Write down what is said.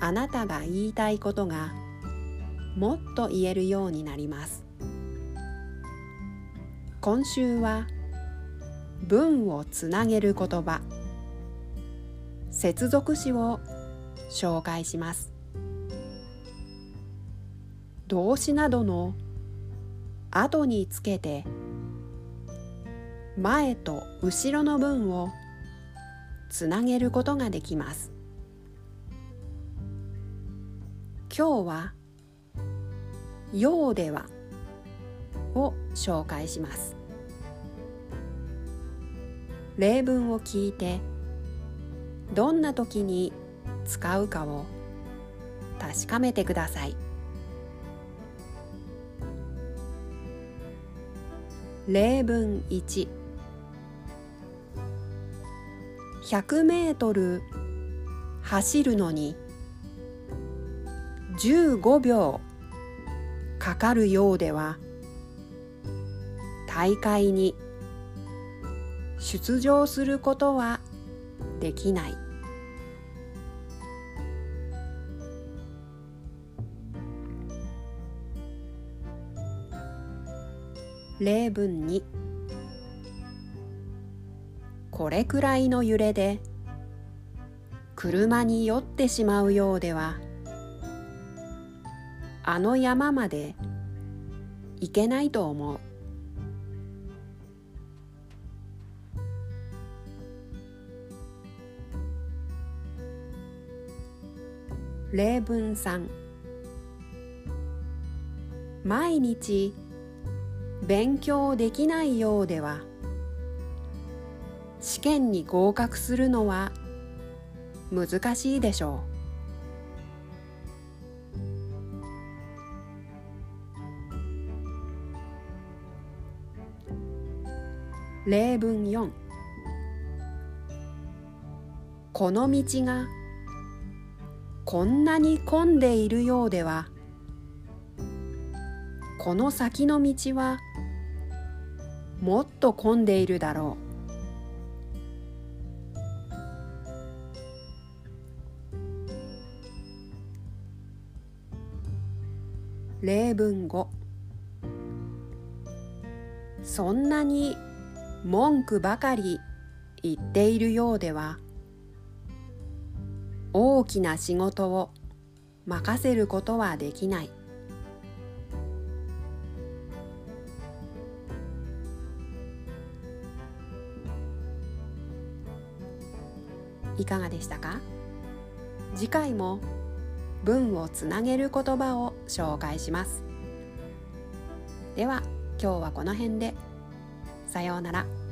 あなたが言いたいことがもっと言えるようになります。今週は文をつなげる言葉。接続詞を紹介します。動詞などの後につけて前と後ろの文をつなげることができます。今日は「ようでは」を紹介します。例文を聞いてどんな時に使うかを確かめてください。例文1 100メートル走るのに15秒かかるようでは大会に出場することはできない。例文2これくらいの揺れで車に酔ってしまうようではあの山まで行けないと思う。例文3毎日勉強できないようでは試験に合格するのは難しいでしょう。例文4この道がこんなに混んでいるようではこの先の道はもっと混んでいるだろう。例文5そんなに文句ばかり言っているようでは大きな仕事を任せることはできない。いかがでしたか？次回も文をつなげる言葉を紹介します。では今日はこの辺で。さようなら。